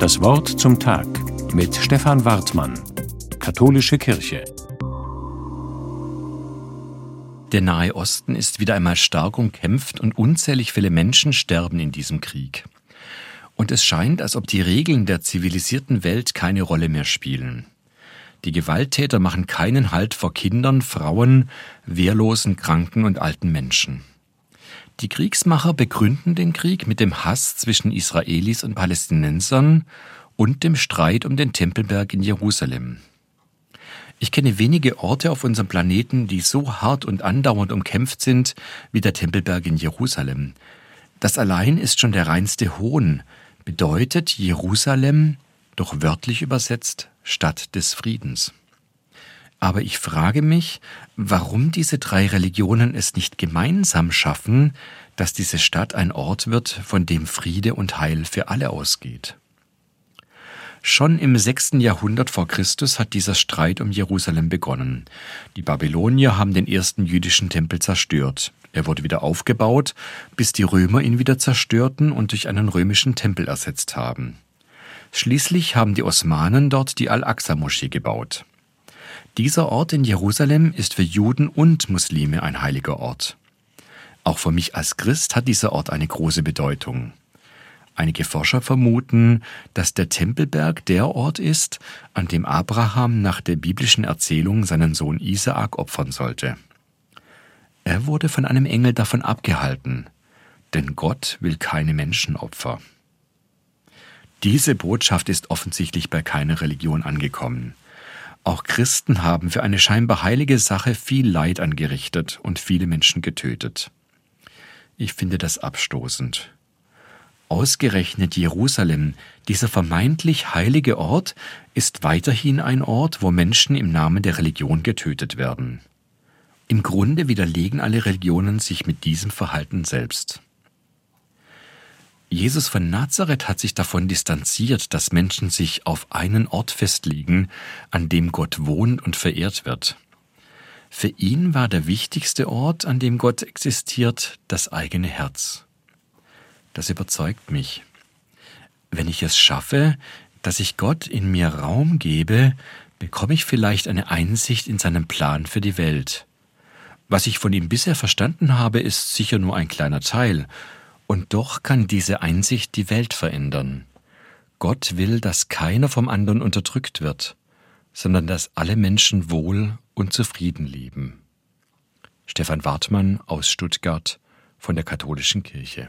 Das Wort zum Tag mit Stefan Wartmann, Katholische Kirche. Der Nahe Osten ist wieder einmal stark umkämpft und unzählig viele Menschen sterben in diesem Krieg. Und es scheint, als ob die Regeln der zivilisierten Welt keine Rolle mehr spielen. Die Gewalttäter machen keinen Halt vor Kindern, Frauen, wehrlosen, kranken und alten Menschen. Die Kriegsmacher begründen den Krieg mit dem Hass zwischen Israelis und Palästinensern und dem Streit um den Tempelberg in Jerusalem. Ich kenne wenige Orte auf unserem Planeten, die so hart und andauernd umkämpft sind wie der Tempelberg in Jerusalem. Das allein ist schon der reinste Hohn, bedeutet Jerusalem, doch wörtlich übersetzt, Stadt des Friedens. Aber ich frage mich, warum diese drei Religionen es nicht gemeinsam schaffen, dass diese Stadt ein Ort wird, von dem Friede und Heil für alle ausgeht. Schon im sechsten Jahrhundert vor Christus hat dieser Streit um Jerusalem begonnen. Die Babylonier haben den ersten jüdischen Tempel zerstört. Er wurde wieder aufgebaut, bis die Römer ihn wieder zerstörten und durch einen römischen Tempel ersetzt haben. Schließlich haben die Osmanen dort die Al-Aqsa-Moschee gebaut. Dieser Ort in Jerusalem ist für Juden und Muslime ein heiliger Ort. Auch für mich als Christ hat dieser Ort eine große Bedeutung. Einige Forscher vermuten, dass der Tempelberg der Ort ist, an dem Abraham nach der biblischen Erzählung seinen Sohn Isaak opfern sollte. Er wurde von einem Engel davon abgehalten, denn Gott will keine Menschenopfer. Diese Botschaft ist offensichtlich bei keiner Religion angekommen. Auch Christen haben für eine scheinbar heilige Sache viel Leid angerichtet und viele Menschen getötet. Ich finde das abstoßend. Ausgerechnet Jerusalem, dieser vermeintlich heilige Ort, ist weiterhin ein Ort, wo Menschen im Namen der Religion getötet werden. Im Grunde widerlegen alle Religionen sich mit diesem Verhalten selbst. Jesus von Nazareth hat sich davon distanziert, dass Menschen sich auf einen Ort festlegen, an dem Gott wohnt und verehrt wird. Für ihn war der wichtigste Ort, an dem Gott existiert, das eigene Herz. Das überzeugt mich. Wenn ich es schaffe, dass ich Gott in mir Raum gebe, bekomme ich vielleicht eine Einsicht in seinen Plan für die Welt. Was ich von ihm bisher verstanden habe, ist sicher nur ein kleiner Teil, und doch kann diese Einsicht die Welt verändern. Gott will, dass keiner vom anderen unterdrückt wird, sondern dass alle Menschen wohl und zufrieden leben. Stefan Wartmann aus Stuttgart von der Katholischen Kirche.